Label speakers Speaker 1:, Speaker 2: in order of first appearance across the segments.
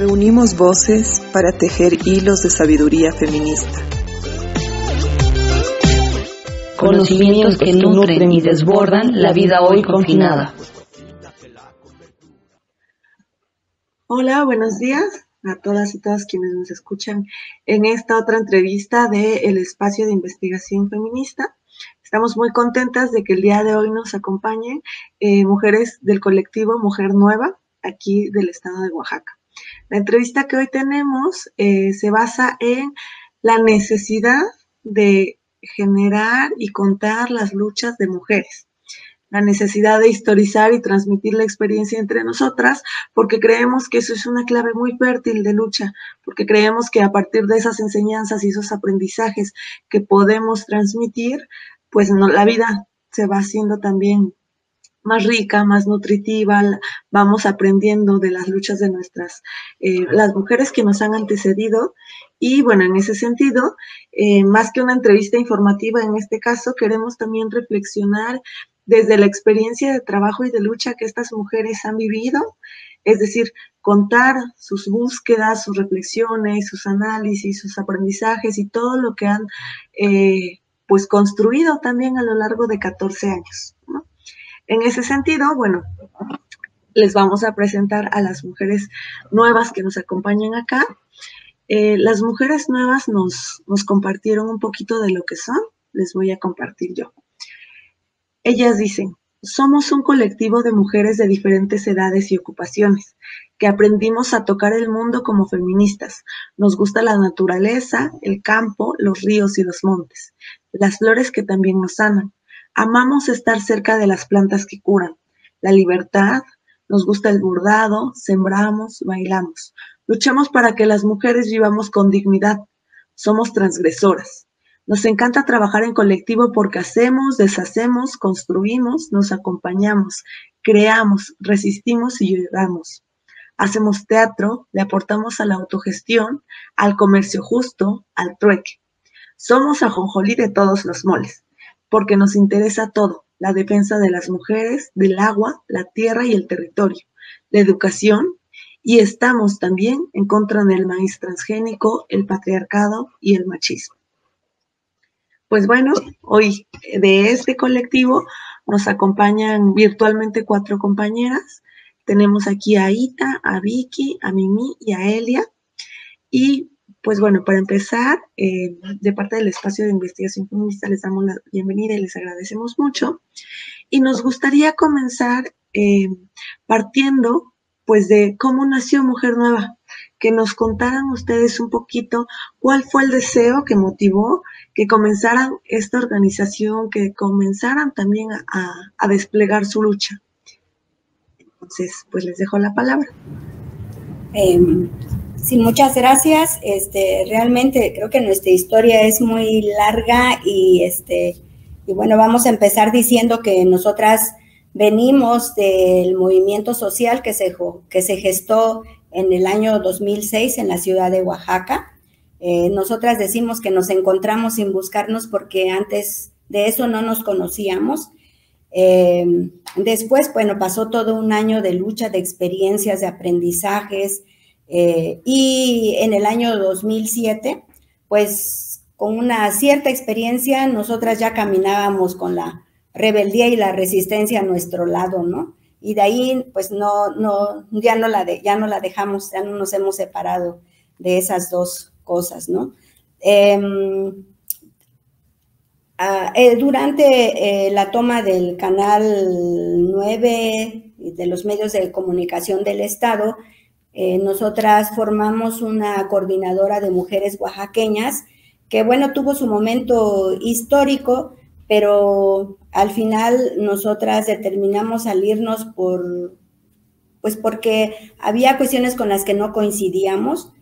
Speaker 1: Reunimos voces para tejer hilos de sabiduría feminista.
Speaker 2: Conocimientos que nutren y desbordan la vida hoy confinada.
Speaker 3: Hola, buenos días a todas y todos quienes nos escuchan en esta otra entrevista de El Espacio de Investigación Feminista. Estamos muy contentas de que el día de hoy nos acompañen eh, mujeres del colectivo Mujer Nueva, aquí del estado de Oaxaca. La entrevista que hoy tenemos eh, se basa en la necesidad de generar y contar las luchas de mujeres, la necesidad de historizar y transmitir la experiencia entre nosotras, porque creemos que eso es una clave muy fértil de lucha, porque creemos que a partir de esas enseñanzas y esos aprendizajes que podemos transmitir, pues la vida se va haciendo también más rica, más nutritiva, vamos aprendiendo de las luchas de nuestras, eh, las mujeres que nos han antecedido. Y bueno, en ese sentido, eh, más que una entrevista informativa en este caso, queremos también reflexionar desde la experiencia de trabajo y de lucha que estas mujeres han vivido, es decir, contar sus búsquedas, sus reflexiones, sus análisis, sus aprendizajes y todo lo que han eh, pues construido también a lo largo de 14 años. En ese sentido, bueno, les vamos a presentar a las mujeres nuevas que nos acompañan acá. Eh, las mujeres nuevas nos compartieron un poquito de lo que son, les voy a compartir yo. Ellas dicen, somos un colectivo de mujeres de diferentes edades y ocupaciones, que aprendimos a tocar el mundo como feministas. Nos gusta la naturaleza, el campo, los ríos y los montes, las flores que también nos sanan. Amamos estar cerca de las plantas que curan, la libertad, nos gusta el bordado, sembramos, bailamos. Luchamos para que las mujeres vivamos con dignidad. Somos transgresoras. Nos encanta trabajar en colectivo porque hacemos, deshacemos, construimos, nos acompañamos, creamos, resistimos y lloramos. Hacemos teatro, le aportamos a la autogestión, al comercio justo, al trueque. Somos ajonjolí de todos los moles porque nos interesa todo, la defensa de las mujeres, del agua, la tierra y el territorio, la educación, y estamos también en contra del maíz transgénico, el patriarcado y el machismo. Pues bueno, hoy de este colectivo nos acompañan virtualmente cuatro compañeras. Tenemos aquí a Ita, a Vicky, a Mimi y a Elia. Y pues bueno, para empezar, eh, de parte del espacio de investigación feminista les damos la bienvenida y les agradecemos mucho. Y nos gustaría comenzar eh, partiendo pues de cómo nació Mujer Nueva, que nos contaran ustedes un poquito cuál fue el deseo que motivó que comenzaran esta organización, que comenzaran también a, desplegar su lucha. Entonces, pues les dejo la palabra.
Speaker 4: Em, Sí, muchas gracias. Este, realmente creo que nuestra historia es muy larga y este, y bueno, vamos a empezar diciendo que nosotras venimos del movimiento social que se, que se gestó en el año 2006 en la ciudad de Oaxaca. Eh, nosotras decimos que nos encontramos sin buscarnos porque antes de eso no nos conocíamos. Eh, después, bueno, pasó todo un año de lucha, de experiencias, de aprendizajes, eh, y en el año 2007, pues con una cierta experiencia, nosotras ya caminábamos con la rebeldía y la resistencia a nuestro lado, ¿no? Y de ahí, pues no, no, ya no la, de, ya no la dejamos, ya no nos hemos separado de esas dos cosas, ¿no? Em, ah, eh, durante eh, la toma del canal 9 de los medios de comunicación del Estado, eh, nosotras formamos una coordinadora de mujeres oaxaqueñas que, bueno, tuvo su momento histórico, pero al final nosotras determinamos salirnos por, pues porque había cuestiones con las que no coincidíamos.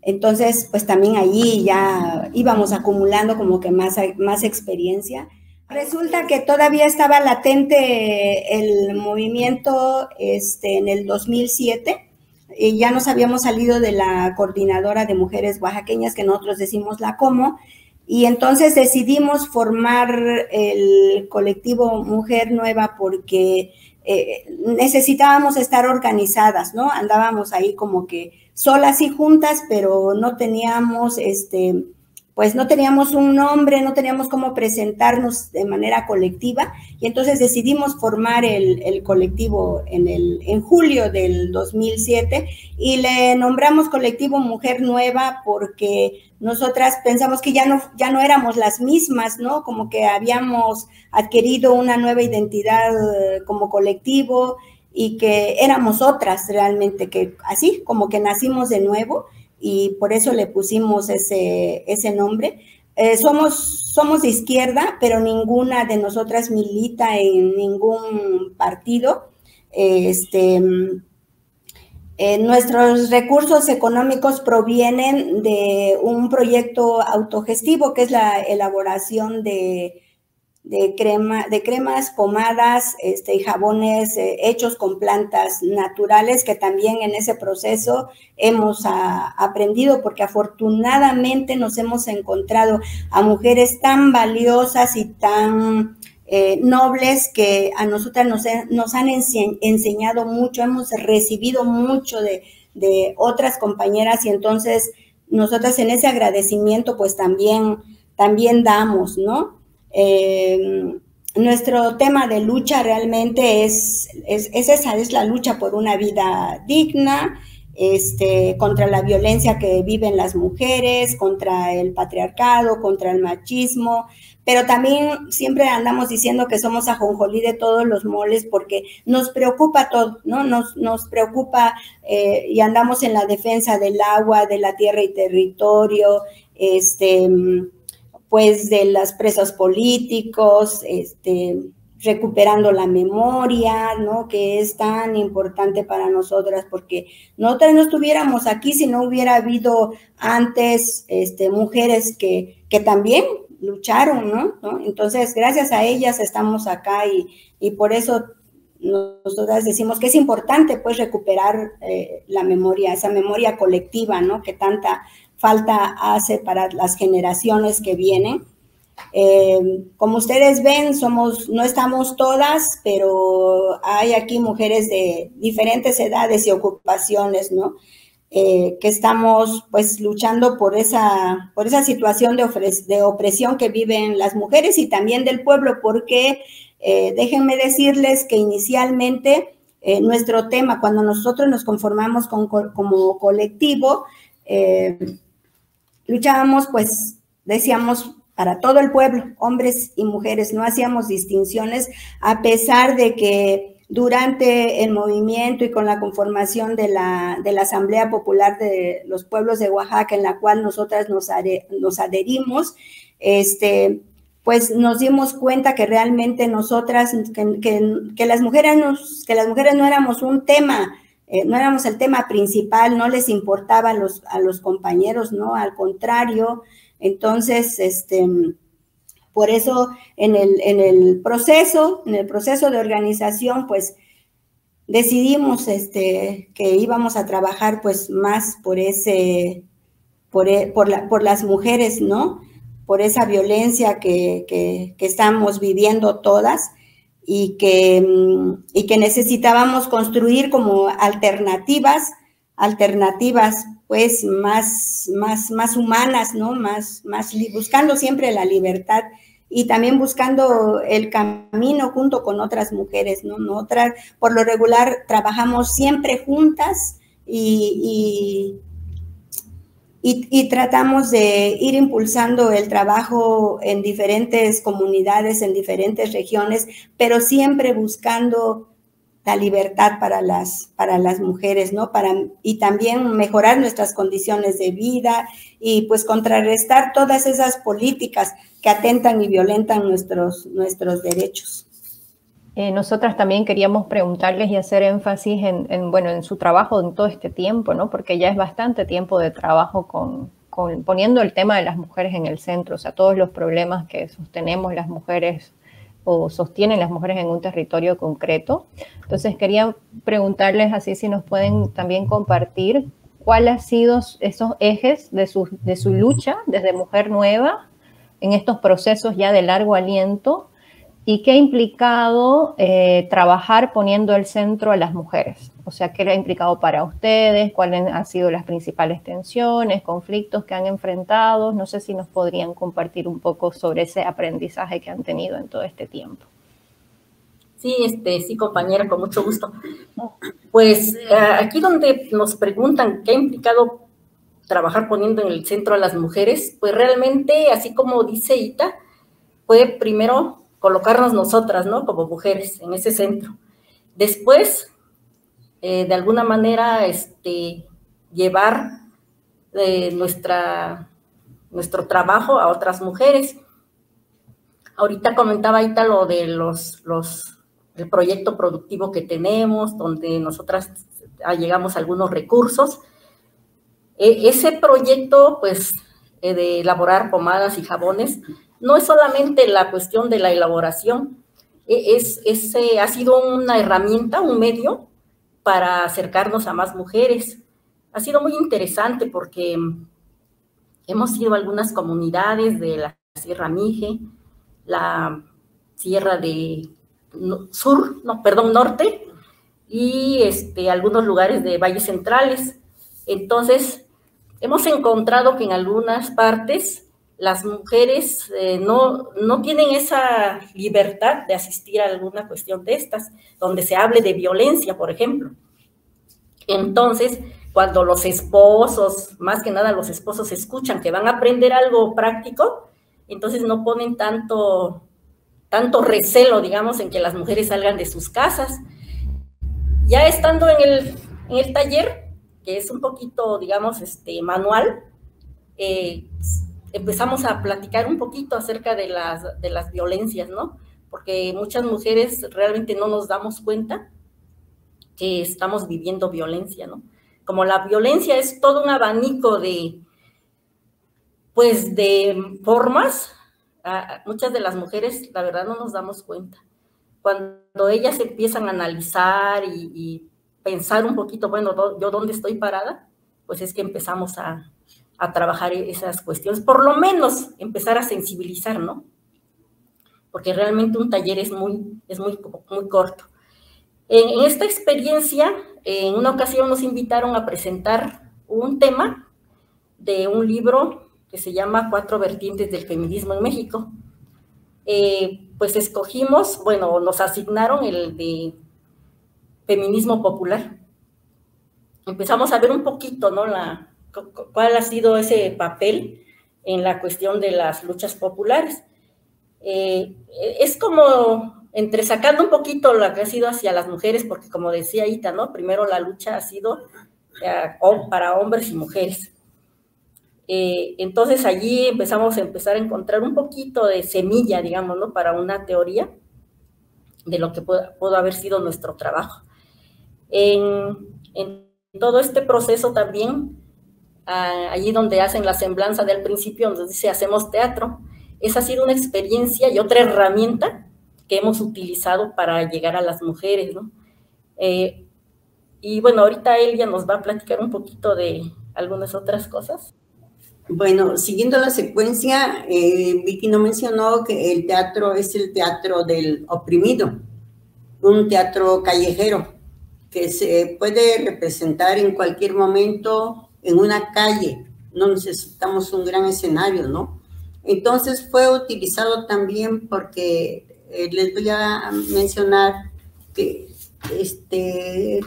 Speaker 4: Entonces, pues también allí ya íbamos acumulando como que más, más experiencia. Resulta que todavía estaba latente el movimiento este, en el 2007 y ya nos habíamos salido de la coordinadora de mujeres oaxaqueñas que nosotros decimos la como y entonces decidimos formar el colectivo Mujer Nueva porque eh, necesitábamos estar organizadas, ¿no? Andábamos ahí como que solas y juntas, pero no teníamos este pues no teníamos un nombre, no teníamos cómo presentarnos de manera colectiva y entonces decidimos formar el, colectivo en, el, en julio del 2007 y le nombramos colectivo Mujer Nueva porque nosotras pensamos que ya no, ya no éramos las mismas, ¿no? Como que habíamos adquirido una nueva identidad eh, como colectivo y que éramos otras realmente, que así como que nacimos de nuevo y por eso le pusimos ese, ese nombre. Eh, somos, somos de izquierda, pero ninguna de nosotras milita en ningún partido. Este, eh, nuestros recursos económicos provienen de un proyecto autogestivo que es la elaboración de de, crema, de cremas, pomadas este, y jabones eh, hechos con plantas naturales, que también en ese proceso hemos aprendido, porque afortunadamente nos hemos encontrado a mujeres tan valiosas y tan eh, nobles que a nosotras nos, nos han enseñado mucho, hemos recibido mucho de, de otras compañeras y entonces nosotras en ese agradecimiento pues también, también damos, ¿no? Eh, nuestro tema de lucha realmente es, es, esa, es la lucha por una vida digna, este, contra la violencia que viven las mujeres, contra el patriarcado, contra el machismo, pero también siempre andamos diciendo que somos ajonjolí de todos los moles porque nos preocupa todo, ¿no? Nos, nos preocupa eh, y andamos en la defensa del agua, de la tierra y territorio, este pues de las presos políticos, este, recuperando la memoria, ¿no? Que es tan importante para nosotras porque nosotras no estuviéramos aquí si no hubiera habido antes este, mujeres que, que también lucharon, ¿no? Entonces, gracias a ellas estamos acá y, y, por eso nosotras decimos que es importante pues recuperar eh, la memoria, esa memoria colectiva, ¿no? Que tanta falta hace para las generaciones que vienen. Eh, como ustedes ven, somos, no estamos todas, pero hay aquí mujeres de diferentes edades y ocupaciones, ¿no? Eh, que estamos pues luchando por esa, por esa situación de, de, opresión que viven las mujeres y también del pueblo, porque eh, déjenme decirles que inicialmente nuestro tema, cuando nosotros nos conformamos con, como colectivo, luchábamos, pues decíamos para todo el pueblo, hombres y mujeres, no hacíamos distinciones, a pesar de que durante el movimiento y con la conformación de la, de la Asamblea Popular de los Pueblos de Oaxaca, en la cual nosotras nos, nos adherimos, este, pues nos dimos cuenta que realmente nosotras, que, las, mujeres que las mujeres no éramos un tema eh, no éramos el tema principal, no les importaba a los, a los compañeros, ¿no? Al contrario, entonces, este, por eso en el, en el proceso, en el proceso de organización, pues decidimos este, que íbamos a trabajar pues más por ese, por, e, por, la, por las mujeres, ¿no? Por esa violencia que, que, que estamos viviendo todas y que, mm, y que necesitábamos construir como alternativas, alternativas pues más, más, más humanas, ¿no? Más, más, buscando siempre la libertad y también buscando el camino junto con otras mujeres, ¿no? Otras, por lo regular trabajamos siempre juntas y, y, tratamos de ir impulsando el trabajo en diferentes comunidades, en diferentes regiones, pero siempre buscando la libertad para las, para las mujeres, ¿no? Para, y también mejorar nuestras condiciones de vida y pues contrarrestar todas esas políticas que atentan y violentan nuestros, nuestros derechos.
Speaker 5: Eh, nosotras también queríamos preguntarles y hacer énfasis en, bueno, en su trabajo en todo este tiempo, ¿no? Porque ya es bastante tiempo de trabajo con, poniendo el tema de las mujeres en el centro, o sea, todos los problemas que sostenemos las mujeres o sostienen las mujeres en un territorio concreto. Entonces quería preguntarles así si nos pueden también compartir cuáles han sido esos ejes de su, de su lucha desde Mujer Nueva en estos procesos ya de largo aliento y qué ha implicado eh, trabajar poniendo el centro a las mujeres. O sea, qué ha implicado para ustedes, cuáles han sido las principales tensiones, conflictos que han enfrentado. No sé si nos podrían compartir un poco sobre ese aprendizaje que han tenido en todo este tiempo.
Speaker 6: Sí, este, sí, compañera, con mucho gusto. Pues eh, aquí donde nos preguntan qué ha implicado trabajar poniendo en el centro a las mujeres, pues realmente, así como dice Ita, fue primero colocarnos nosotras, ¿no? Como mujeres en ese centro. Después, eh, de alguna manera, este, llevar eh, nuestra, nuestro trabajo a otras mujeres. Ahorita comentaba ahí lo de los, los, el proyecto productivo que tenemos, donde nosotras llegamos algunos recursos. E, ese proyecto, pues, eh, de elaborar pomadas y jabones, no es solamente la cuestión de la elaboración, e, es, eh, ha sido una herramienta, un medio para acercarnos a más mujeres. Ha sido muy interesante porque hemos ido a algunas comunidades de la Sierra Mije, la Sierra de Sur, no, perdón, Norte, y este, algunos lugares de valles centrales. Entonces, hemos encontrado que en algunas partes las mujeres eh, no, no tienen esa libertad de asistir a alguna cuestión de estas, donde se hable de violencia, por ejemplo. Entonces, cuando los esposos, más que nada los esposos escuchan que van a aprender algo práctico, entonces no ponen tanto, tanto recelo, digamos, en que las mujeres salgan de sus casas. Ya estando en el, en el taller, que es un poquito, digamos, este, manual, eh, empezamos a platicar un poquito acerca de las, de las violencias, ¿no? Porque muchas mujeres realmente no nos damos cuenta que estamos viviendo violencia, ¿no? Como la violencia es todo un abanico de, pues, de formas, muchas de las mujeres, la verdad, no nos damos cuenta. Cuando ellas empiezan a analizar y, y pensar un poquito, bueno, yo dónde estoy parada, pues es que empezamos a, a trabajar esas cuestiones, por lo menos empezar a sensibilizar, ¿no? Porque realmente un taller es muy, es muy, muy corto. En, esta experiencia, en una ocasión nos invitaron a presentar un tema de un libro que se llama Cuatro vertientes del feminismo en México. Eh, pues escogimos, bueno, nos asignaron el de feminismo popular. Empezamos a ver un poquito, ¿no? La, cuál ha sido ese papel en la cuestión de las luchas populares. Eh, es como entre sacando un poquito lo que ha sido hacia las mujeres, porque como decía Ita, ¿no? Primero la lucha ha sido para hombres y mujeres. Eh, entonces allí empezamos a empezar a encontrar un poquito de semilla, digamos, ¿no? Para una teoría de lo que pudo, haber sido nuestro trabajo. En, en todo este proceso también allí donde hacen la semblanza del principio, donde dice hacemos teatro. Esa ha sido una experiencia y otra herramienta que hemos utilizado para llegar a las mujeres, ¿no? Eh, y bueno, ahorita Elia nos va a platicar un poquito de algunas otras cosas.
Speaker 7: Bueno, siguiendo la secuencia, eh, Vicky no mencionó que el teatro es el teatro del oprimido, un teatro callejero que se puede representar en cualquier momento en una calle, no necesitamos un gran escenario, ¿no? Entonces fue utilizado también porque eh, les voy a mencionar que este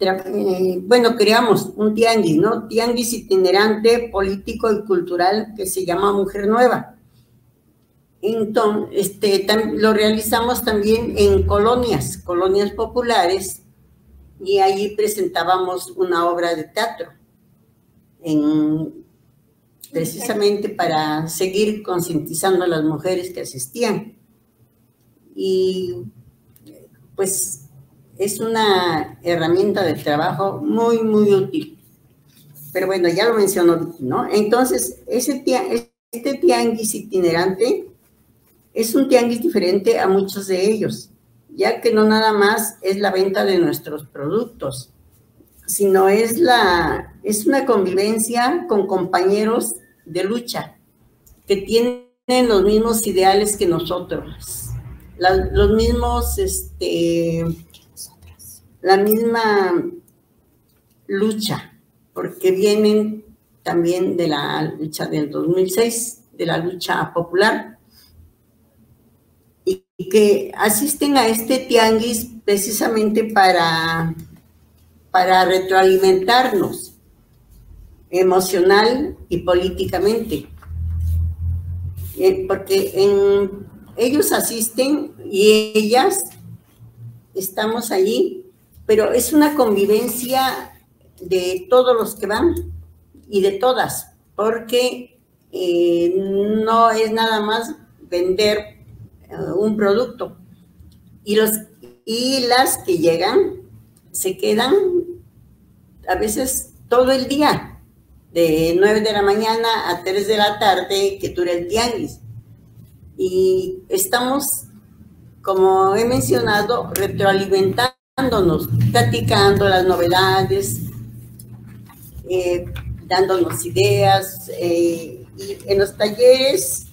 Speaker 7: eh, bueno, creamos un tianguis, ¿no? Tianguis itinerante político y cultural que se llama Mujer Nueva. Entonces, este, lo realizamos también en colonias, colonias populares, y ahí presentábamos una obra de teatro precisamente para seguir concientizando a las mujeres que asistían. Y pues es una herramienta de trabajo muy, muy útil. Pero bueno, ya lo mencionó, ¿no? Entonces, ese este tianguis itinerante es un tianguis diferente a muchos de ellos, ya que no nada más es la venta de nuestros productos, sino es, la, es una convivencia con compañeros de lucha que tienen los mismos ideales que nosotros, los mismos, este, la misma lucha, porque vienen también de la lucha del 2006, de la lucha popular, y que asisten a este tianguis precisamente para, para retroalimentarnos emocional y políticamente. Eh, porque en, ellos asisten y ellas estamos allí, pero es una convivencia de todos los que van y de todas, porque eh, no es nada más vender eh, un producto. Y, los, y las que llegan se quedan a veces todo el día, de 9 de la mañana a 3 de la tarde que dura el tianguis. Y estamos, como he mencionado, retroalimentándonos, platicando las novedades, eh, dándonos ideas. Eh, y en los talleres,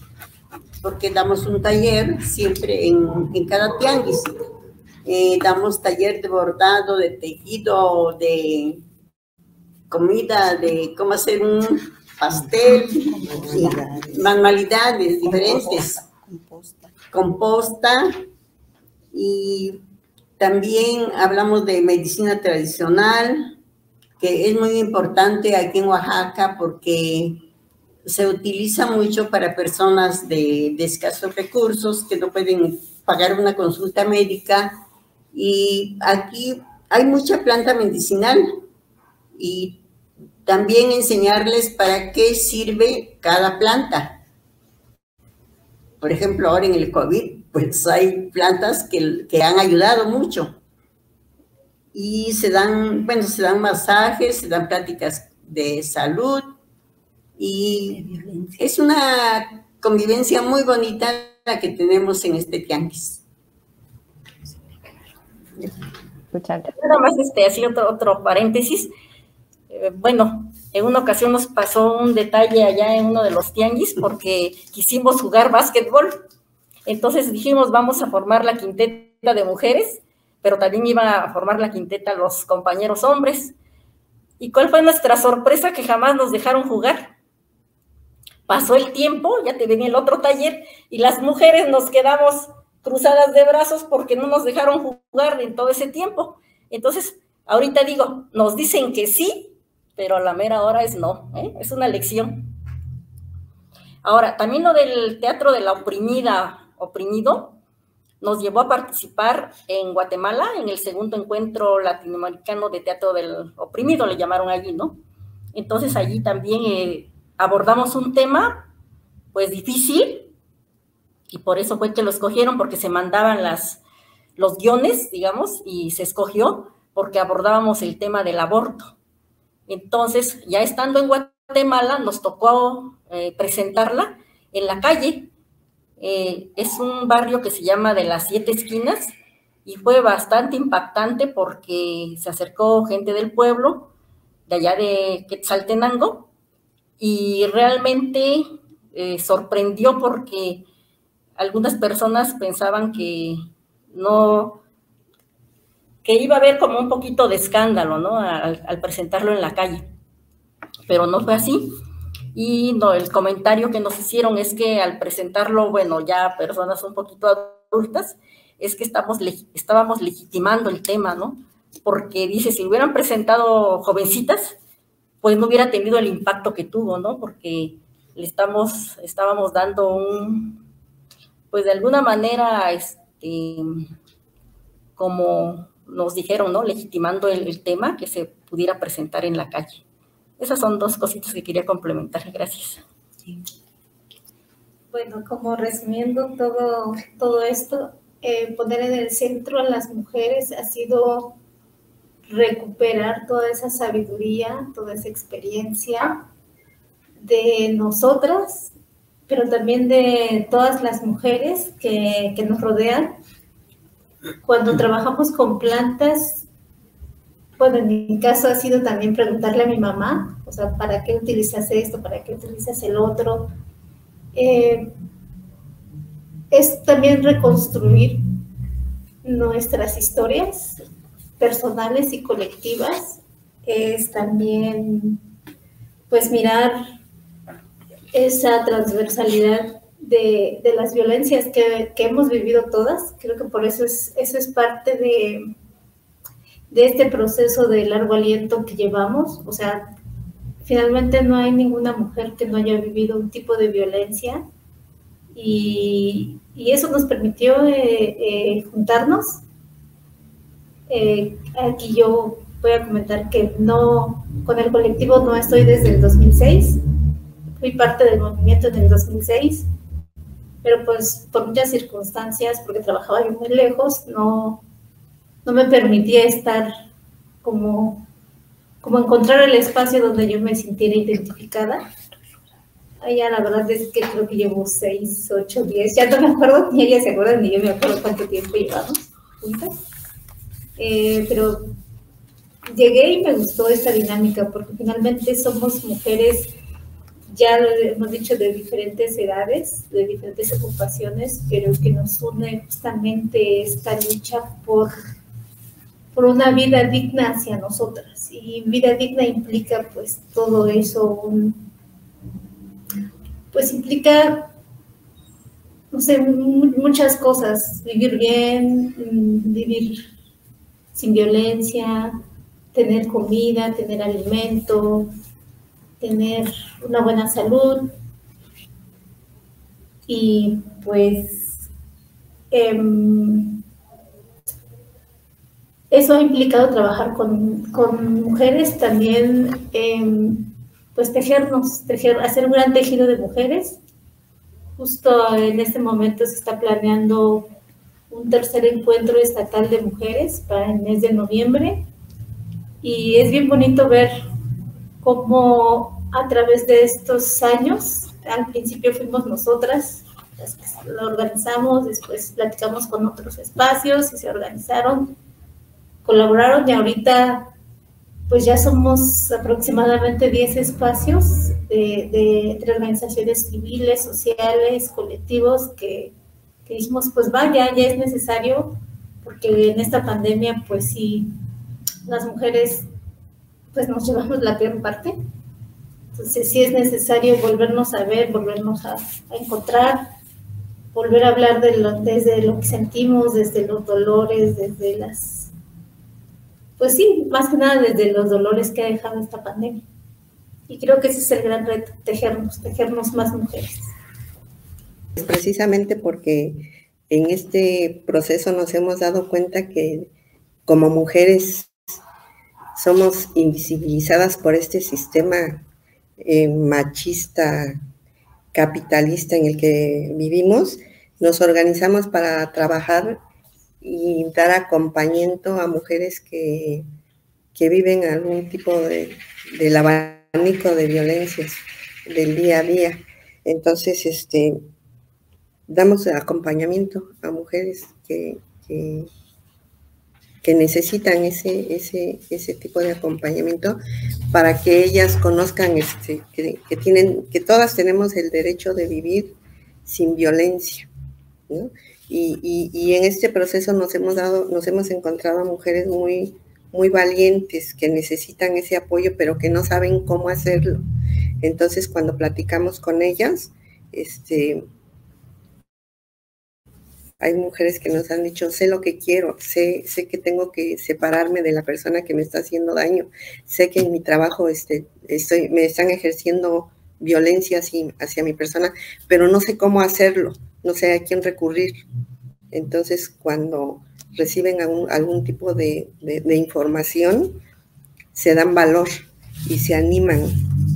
Speaker 7: porque damos un taller siempre en, en cada tianguis, eh, damos taller de bordado, de tejido, de comida, de cómo hacer un pastel, manualidades. Diferentes, composta. composta. Y también hablamos de medicina tradicional, que es muy importante aquí en Oaxaca porque se utiliza mucho para personas de, de escasos recursos que no pueden pagar una consulta médica y aquí hay mucha planta medicinal y también enseñarles para qué sirve cada planta. Por ejemplo, ahora en el COVID, pues hay plantas que, que han ayudado mucho y se dan, bueno, se dan masajes, se dan pláticas de salud y es una convivencia muy bonita la que tenemos en este tianguis.
Speaker 6: Nada más este, así otro, otro paréntesis. Eh, bueno, en una ocasión nos pasó un detalle allá en uno de los tianguis porque quisimos jugar básquetbol. Entonces dijimos, vamos a formar la quinteta de mujeres, pero también iba a formar la quinteta los compañeros hombres. ¿Y cuál fue nuestra sorpresa? Que jamás nos dejaron jugar. Pasó el tiempo, ya te venía el otro taller, y las mujeres nos quedamos cruzadas de brazos porque no nos dejaron jugar en todo ese tiempo. Entonces, ahorita digo, nos dicen que sí, pero a la mera hora es no, ¿eh? es una lección. Ahora, también lo del teatro de la oprimida, oprimido, nos llevó a participar en Guatemala en el segundo encuentro latinoamericano de teatro del oprimido, le llamaron allí, ¿no? Entonces allí también eh, abordamos un tema, pues difícil, y por eso fue que lo escogieron, porque se mandaban las, los guiones, digamos, y se escogió porque abordábamos el tema del aborto. Entonces, ya estando en Guatemala, nos tocó eh, presentarla en la calle. Eh, es un barrio que se llama de las siete esquinas y fue bastante impactante porque se acercó gente del pueblo, de allá de Quetzaltenango, y realmente eh, sorprendió porque algunas personas pensaban que no, que iba a haber como un poquito de escándalo, ¿no? Al, presentarlo en la calle. Pero no fue así. Y no, el comentario que nos hicieron es que al presentarlo, bueno, ya personas un poquito adultas, es que estamos, estábamos legitimando el tema, ¿no? Porque dice, si hubieran presentado jovencitas, pues no hubiera tenido el impacto que tuvo, ¿no? Porque le estamos, estábamos dando un, pues de alguna manera, este, como nos dijeron, ¿no? Legitimando el, tema que se pudiera presentar en la calle. Esas son dos cositas que quería complementar. Gracias.
Speaker 8: Bueno, como resumiendo todo, todo esto, eh, poner en el centro a las mujeres ha sido recuperar toda esa sabiduría, toda esa experiencia de nosotras, pero también de todas las mujeres que, que nos rodean. Cuando trabajamos con plantas, bueno, en mi caso ha sido también preguntarle a mi mamá, o sea, ¿para qué utilizas esto? ¿Para qué utilizas el otro? Eh, es también reconstruir nuestras historias personales y colectivas. Es también, pues, mirar esa transversalidad de, las violencias que, que, hemos vivido todas. Creo que por eso es, eso es parte de, de este proceso de largo aliento que llevamos. O sea, finalmente no hay ninguna mujer que no haya vivido un tipo de violencia y, eso nos permitió eh, eh, juntarnos. Eh, aquí yo voy a comentar que no, con el colectivo no estoy desde el 2006, fui parte del movimiento en el 2006, pero pues por muchas circunstancias, porque trabajaba yo muy lejos, no, no me permitía estar como, como encontrar el espacio donde yo me sintiera identificada. Ya la verdad es que creo que llevo seis, ocho, diez, ya no me acuerdo, ni ella se acuerda, ni yo me acuerdo cuánto tiempo llevamos juntas. Eh, pero llegué y me gustó esta dinámica porque finalmente somos mujeres, ya hemos dicho, de diferentes edades, de diferentes ocupaciones, pero que nos une justamente esta lucha por por una vida digna hacia nosotras. Y vida digna implica pues todo eso, pues implica, no sé, muchas cosas, vivir bien, vivir sin violencia, tener comida, tener alimento, tener una buena salud y pues em, eso ha implicado trabajar con, mujeres también, em, pues tejernos, tejer, hacer un gran tejido de mujeres. Justo en este momento se está planeando un tercer encuentro estatal de mujeres para el mes de noviembre y es bien bonito ver cómo a través de estos años, al principio fuimos nosotras las que lo organizamos, después platicamos con otros espacios y se organizaron colaboraron y ahorita pues ya somos aproximadamente 10 espacios de, entre organizaciones civiles, sociales, colectivos que, dijimos pues vaya, ya es necesario porque en esta pandemia pues sí, las mujeres pues nos llevamos la peor parte. Entonces sí es necesario volvernos a ver, volvernos a, encontrar, volver a hablar de lo, desde lo que sentimos, desde los dolores, desde las pues sí, más que nada desde los dolores que ha dejado esta pandemia. Y creo que ese es el gran reto, tejernos, tejernos más mujeres.
Speaker 9: Precisamente porque en este proceso nos hemos dado cuenta que como mujeres somos invisibilizadas por este sistema eh, machista, capitalista en el que vivimos, nos organizamos para trabajar y dar acompañamiento a mujeres que, que viven algún tipo de, del abanico de violencias del día a día. Entonces, este, damos acompañamiento a mujeres que, que, necesitan ese, ese, ese tipo de acompañamiento para que ellas conozcan este, que, que, tienen, que todas tenemos el derecho de vivir sin violencia. ¿no? Y, en este proceso nos hemos dado, nos hemos encontrado a mujeres muy, muy valientes que necesitan ese apoyo, pero que no saben cómo hacerlo. Entonces, cuando platicamos con ellas, este, hay mujeres que nos han dicho, sé lo que quiero, sé, sé que tengo que separarme de la persona que me está haciendo daño, sé que en mi trabajo este, estoy, me están ejerciendo violencia hacia mi persona, pero no sé cómo hacerlo no sé a quién recurrir. Entonces, cuando reciben algún, tipo de, información, se dan valor y se animan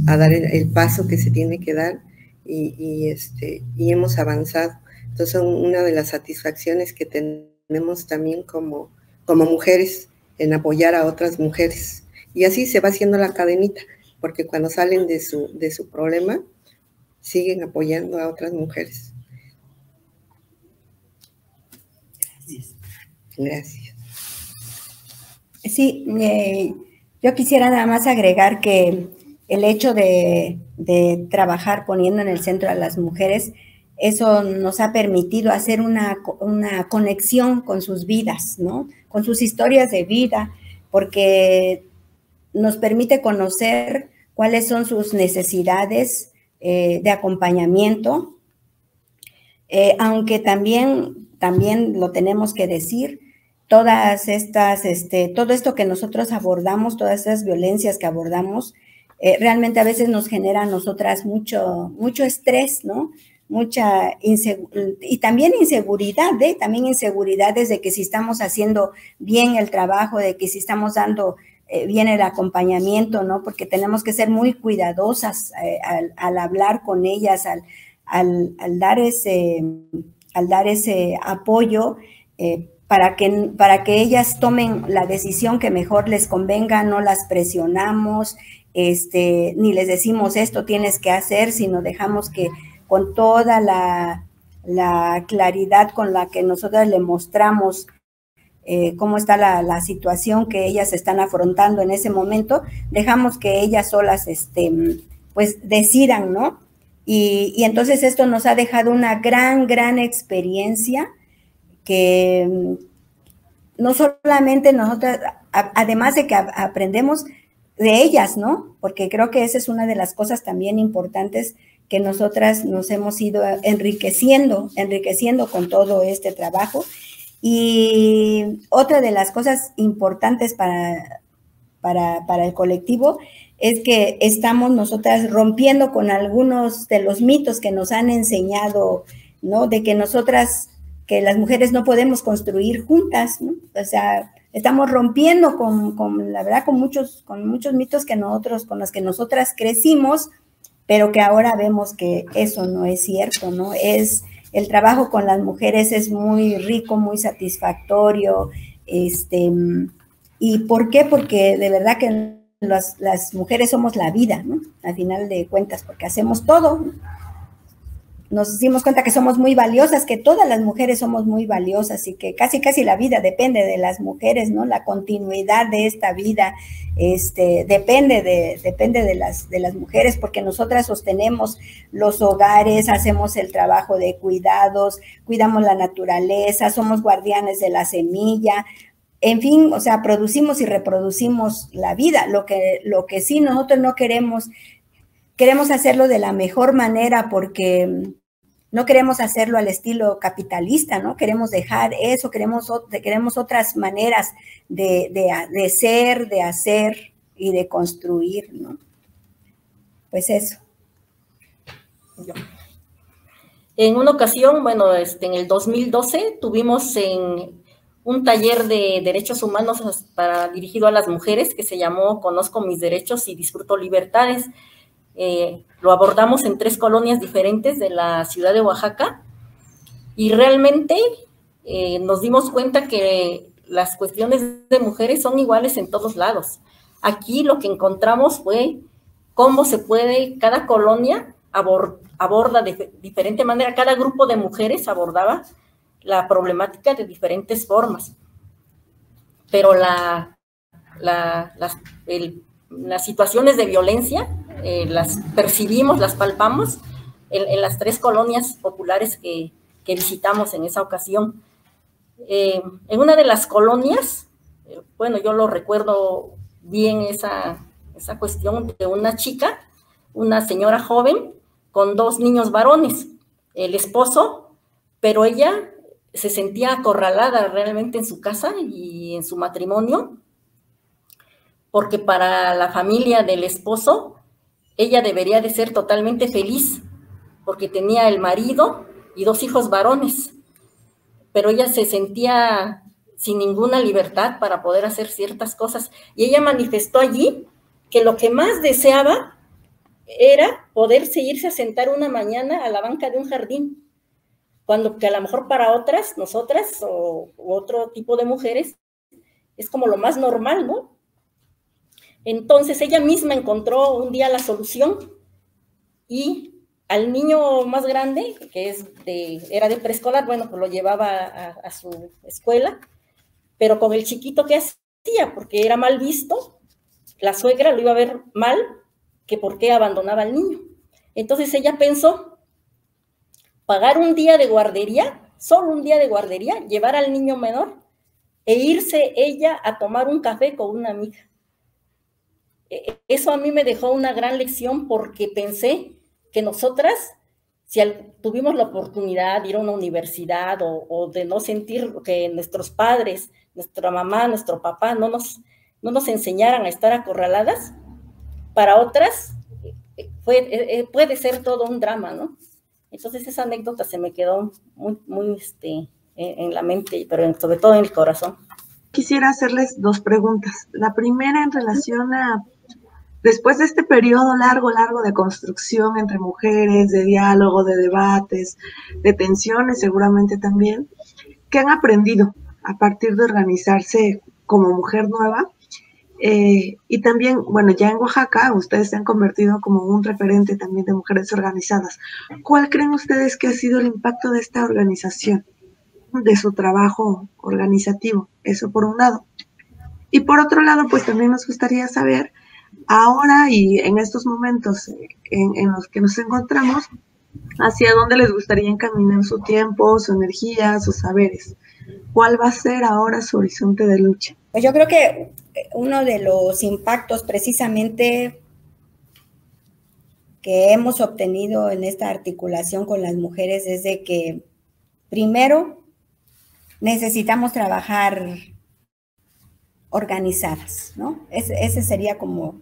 Speaker 9: a dar el, paso que se tiene que dar y, este, y hemos avanzado. Entonces una de las satisfacciones que tenemos también como, como mujeres en apoyar a otras mujeres. Y así se va haciendo la cadenita, porque cuando salen de su, de su problema, siguen apoyando a otras mujeres. Gracias. Gracias.
Speaker 4: Sí, yo quisiera nada más agregar que el hecho de, trabajar poniendo en el centro a las mujeres, eso nos ha permitido hacer una, una, conexión con sus vidas, ¿no? Con sus historias de vida, porque nos permite conocer cuáles son sus necesidades eh, de acompañamiento, eh, aunque también, también lo tenemos que decir, todas estas, este, todo esto que nosotros abordamos, todas esas violencias que abordamos, eh, realmente a veces nos genera a nosotras mucho, mucho estrés, ¿no? Mucha y también inseguridad, ¿eh? También inseguridades de que si estamos haciendo bien el trabajo, de que si estamos dando eh, bien el acompañamiento, ¿no? Porque tenemos que ser muy cuidadosas eh, al, hablar con ellas, al, al, al, dar, ese, al dar ese apoyo para que, para que ellas tomen la decisión que mejor les convenga, no las presionamos, este, ni les decimos esto tienes que hacer, sino dejamos que con toda la, claridad con la que nosotras le mostramos eh, cómo está la, situación que ellas están afrontando en ese momento, dejamos que ellas solas, este, pues, decidan, ¿no? Y, y entonces esto nos ha dejado una gran, gran experiencia que mm, no solamente nosotras, además de que aprendemos de ellas, ¿no? Porque creo que esa es una de las cosas también importantes que nosotras nos hemos ido enriqueciendo, enriqueciendo con todo este trabajo. Y otra de las cosas importantes para, para, para el colectivo es que estamos nosotras rompiendo con algunos de los mitos que nos han enseñado, ¿no? De que nosotras que las mujeres no podemos construir juntas, ¿no? O sea, estamos rompiendo con, la verdad, con muchos, con muchos mitos que nosotros, con los que nosotras crecimos, pero que ahora vemos que eso no es cierto, ¿no? Es, el trabajo con las mujeres es muy rico, muy satisfactorio, este, ¿y por qué? Porque de verdad que las, mujeres somos la vida, ¿no? Al final de cuentas, porque hacemos todo, nos dimos cuenta que somos muy valiosas, que todas las mujeres somos muy valiosas y que casi casi la vida depende de las mujeres, ¿no? La continuidad de esta vida este, depende, de, depende de, las, de las mujeres porque nosotras sostenemos los hogares, hacemos el trabajo de cuidados, cuidamos la naturaleza, somos guardianes de la semilla, en fin, o sea, producimos y reproducimos la vida. Lo que, lo que sí nosotros no queremos queremos hacerlo de la mejor manera porque no queremos hacerlo al estilo capitalista, ¿no? Queremos dejar eso, queremos, queremos otras maneras de, de, ser, de hacer y de construir, ¿no? Pues eso.
Speaker 6: En una ocasión, bueno, este, en el 2012 tuvimos en un taller de derechos humanos para, dirigido a las mujeres que se llamó Conozco mis derechos y disfruto libertades. Eh, lo abordamos en tres colonias diferentes de la ciudad de Oaxaca y realmente eh, nos dimos cuenta que las cuestiones de mujeres son iguales en todos lados. Aquí lo que encontramos fue cómo se puede, cada colonia aborda de diferente manera, cada grupo de mujeres abordaba la problemática de diferentes formas. Pero la, las, las situaciones de violencia eh, las percibimos, las palpamos en, las tres colonias populares que, visitamos en esa ocasión. Eh, en una de las colonias, eh, bueno, yo lo recuerdo bien esa, esa cuestión de una chica, una señora joven con dos niños varones, el esposo, pero ella se sentía acorralada realmente en su casa y en su matrimonio, porque para la familia del esposo ella debería de ser totalmente feliz porque tenía el marido y dos hijos varones, pero ella se sentía sin ninguna libertad para poder hacer ciertas cosas. Y ella manifestó allí que lo que más deseaba era poderse irse a sentar una mañana a la banca de un jardín, cuando que a lo mejor para otras, nosotras o otro tipo de mujeres, es como lo más normal, ¿no? Entonces ella misma encontró un día la solución y al niño más grande, que es de, era de preescolar, bueno, pues lo llevaba a, su escuela, pero con el chiquito que hacía, porque era mal visto, la suegra lo iba a ver mal, que por qué abandonaba al niño. Entonces ella pensó pagar un día de guardería, solo un día de guardería, llevar al niño menor e irse ella a tomar un café con una amiga. E, eso a mí me dejó una gran lección porque pensé que nosotras, si tuvimos la oportunidad de ir a una universidad o, de no sentir que nuestros padres, nuestra mamá, nuestro papá no nos, no nos enseñaran a estar acorraladas, para otras eh, eh, puede ser todo un drama, ¿no? Entonces esa anécdota se me quedó muy, muy este, en la mente, pero sobre todo en el corazón.
Speaker 3: Quisiera hacerles dos preguntas. La primera en relación a Después de este periodo largo, largo de construcción entre mujeres, de diálogo, de debates, de tensiones seguramente también, ¿qué han aprendido a partir de organizarse como mujer nueva? Eh, y también, bueno, ya en Oaxaca ustedes se han convertido como un referente también de mujeres organizadas. ¿Cuál creen ustedes que ha sido el impacto de esta organización, de su trabajo organizativo? Eso por un lado. Y por otro lado, pues también nos gustaría saber ahora y en estos momentos en, los que nos encontramos, hacia dónde les gustaría encaminar su tiempo, su energía, sus saberes. ¿Cuál va a ser ahora su horizonte de lucha?
Speaker 4: Pues yo creo que uno de los impactos precisamente que hemos obtenido en esta articulación con las mujeres es de que primero necesitamos trabajar organizadas, ¿no? ese sería como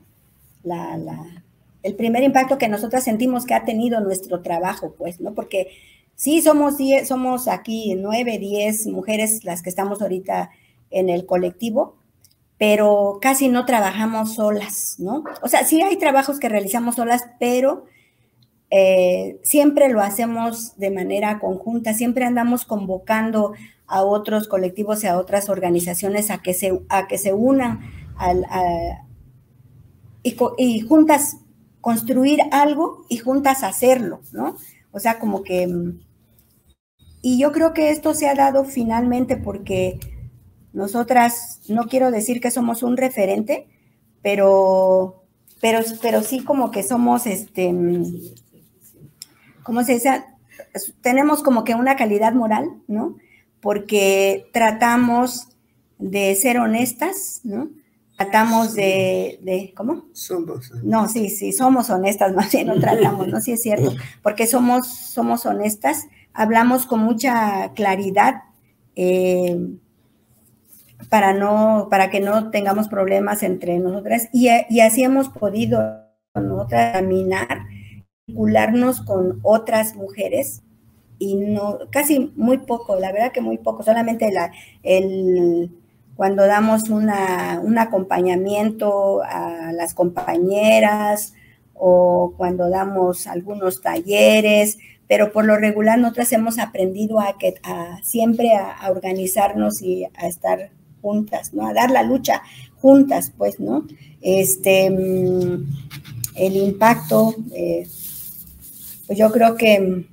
Speaker 4: el primer impacto que nosotras sentimos que ha tenido nuestro trabajo, pues, ¿no? Porque sí somos, diez, somos aquí nueve, diez mujeres las que estamos ahorita en el colectivo, pero casi no trabajamos solas, ¿no? O sea, sí hay trabajos que realizamos solas, pero eh, siempre lo hacemos de manera conjunta, siempre andamos convocando a otros colectivos y a otras organizaciones a que se, a que se unan al, a, y, juntas construir algo y juntas hacerlo, ¿no? O sea, como que... Mm, y yo creo que esto se ha dado finalmente porque nosotras, no quiero decir que somos un referente, pero, pero, pero sí como que somos, este, mm, ¿cómo se dice? Tenemos como que una calidad moral, ¿no? Porque tratamos de ser honestas, ¿no? tratamos de, ¿cómo?
Speaker 7: Somos.
Speaker 4: No, sí, sí, somos honestas, más bien no tratamos, ¿no? Sí es cierto, porque somos, somos honestas, hablamos con mucha claridad eh, para, no, para que no tengamos problemas entre nosotras y, así hemos podido nosotras caminar, vincularnos con otras mujeres y no, casi muy poco, la verdad que muy poco, solamente la, el cuando damos una, un acompañamiento a las compañeras o cuando damos algunos talleres, pero por lo regular nosotras hemos aprendido a, que, a siempre a, organizarnos y a estar juntas, ¿no? A dar la lucha juntas, pues, ¿no? Este, mm, el impacto, eh, pues yo creo que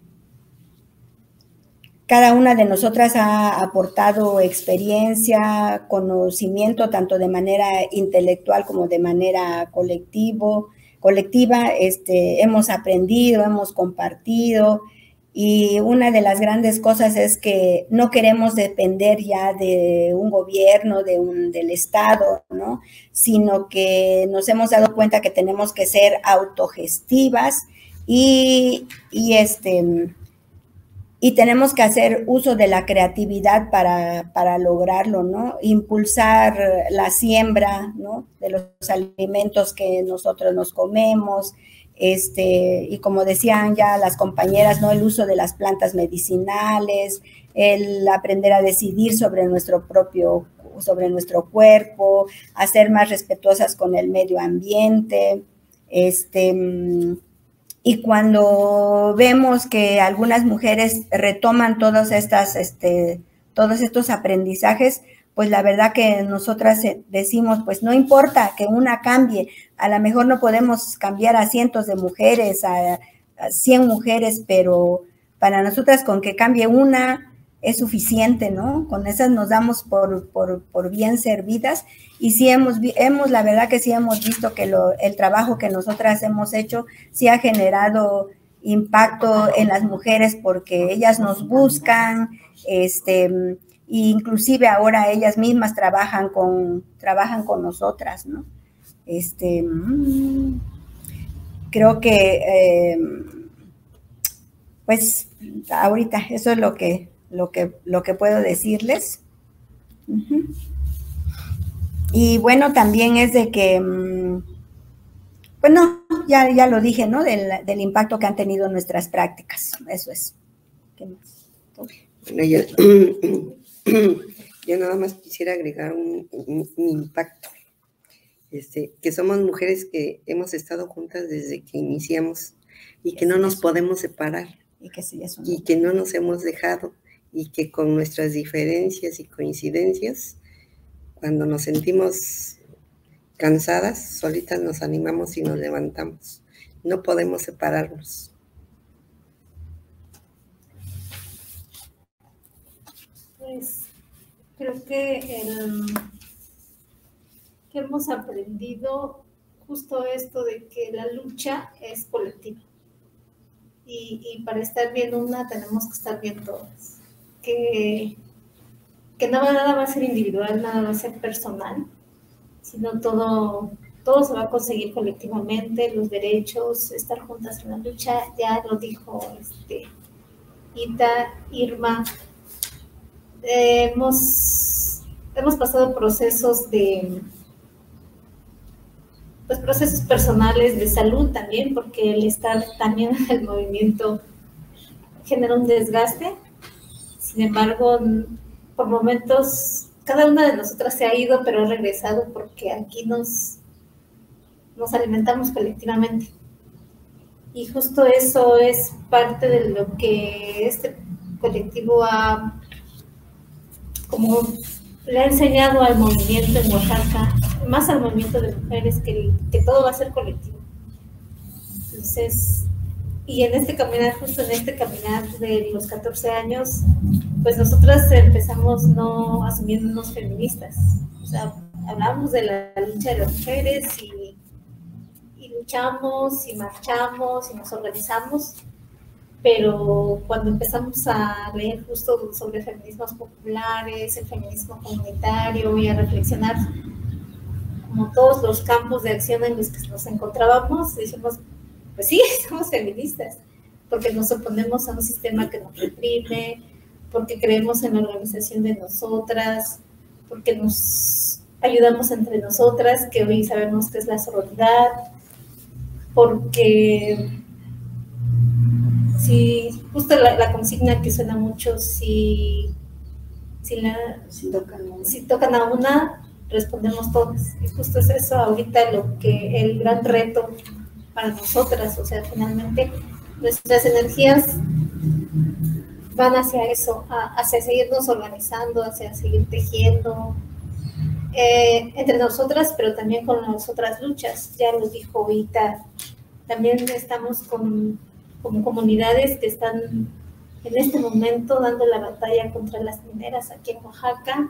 Speaker 4: cada una de nosotras ha aportado experiencia, conocimiento, tanto de manera intelectual como de manera colectivo, colectiva. Este, hemos aprendido, hemos compartido y una de las grandes cosas es que no queremos depender ya de un gobierno, de un, del Estado, ¿no? Sino que nos hemos dado cuenta que tenemos que ser autogestivas y, y este y tenemos que hacer uso de la creatividad para, lograrlo, ¿no? Impulsar la siembra, ¿no? De los alimentos que nosotros nos comemos, este, y como decían ya las compañeras, ¿no? El uso de las plantas medicinales, el aprender a decidir sobre nuestro propio, sobre nuestro cuerpo, a ser más respetuosas con el medio ambiente, este, y cuando vemos que algunas mujeres retoman todas estas, este, todos estos aprendizajes, pues la verdad que nosotras decimos, pues no importa que una cambie, a lo mejor no podemos cambiar a cientos de mujeres, a, a 100 mujeres, pero para nosotras con que cambie una, es suficiente, ¿no? Con esas nos damos por, por, bien servidas y sí hemos, hemos, la verdad que sí hemos visto que el trabajo que nosotras hemos hecho sí ha generado impacto en las mujeres porque ellas nos buscan, este, e inclusive ahora ellas mismas trabajan con, trabajan con nosotras, ¿no? Este, mm, creo que, eh, pues, ahorita eso es lo que, lo que, lo que puedo decirles. Y bueno, también es de que, bueno, mm, ya, ya lo dije, ¿no? Del, impacto que han tenido nuestras prácticas. Eso es.
Speaker 9: Bueno, yo, nada más quisiera agregar un, impacto. Este, que somos mujeres que hemos estado juntas desde que iniciamos y que no nos podemos separar
Speaker 4: y que, sí, eso
Speaker 9: y que no nos hemos dejado y que con nuestras diferencias y coincidencias, cuando nos sentimos cansadas, solitas nos animamos y nos levantamos. No podemos separarnos.
Speaker 8: Pues creo que, que hemos aprendido justo esto de que la lucha es colectiva. Y, y, para estar bien una tenemos que estar bien todas que, que nada, nada va a ser individual, nada va a ser personal, sino todo, todo se va a conseguir colectivamente, los derechos, estar juntas en la lucha, ya lo dijo este, Ita, Irma, hemos, hemos pasado procesos de pues procesos personales de salud también, porque el estar también en el movimiento genera un desgaste sin embargo, por momentos, cada una de nosotras se ha ido, pero ha regresado porque aquí nos, alimentamos colectivamente. Y justo eso es parte de lo que este colectivo ha, como le ha enseñado al movimiento en Oaxaca, más al movimiento de mujeres, que todo va a ser colectivo. Entonces, y en este caminar, justo en este caminar de los 14 años, pues nosotras empezamos no asumiéndonos feministas. O sea, hablamos de la lucha de las mujeres y, y luchamos y marchamos y nos organizamos, pero cuando empezamos a leer justo sobre feminismos populares, el feminismo comunitario y a reflexionar como todos los campos de acción en los que nos encontrábamos, dijimos, pues sí, somos feministas, porque nos oponemos a un sistema que nos reprime, porque creemos en la organización de nosotras, porque nos ayudamos entre nosotras, que hoy sabemos que es la sororidad, porque si justo la, consigna que suena mucho, si, si, la, si, tocan, si tocan a una, respondemos todas. Y justo es eso ahorita lo que el gran reto para nosotras, o sea, finalmente nuestras energías van hacia eso, hacia seguirnos organizando, hacia seguir tejiendo eh, entre nosotras, pero también con las otras luchas. Ya lo dijo Ita, también estamos con, con comunidades que están en este momento dando la batalla contra las mineras aquí en Oaxaca.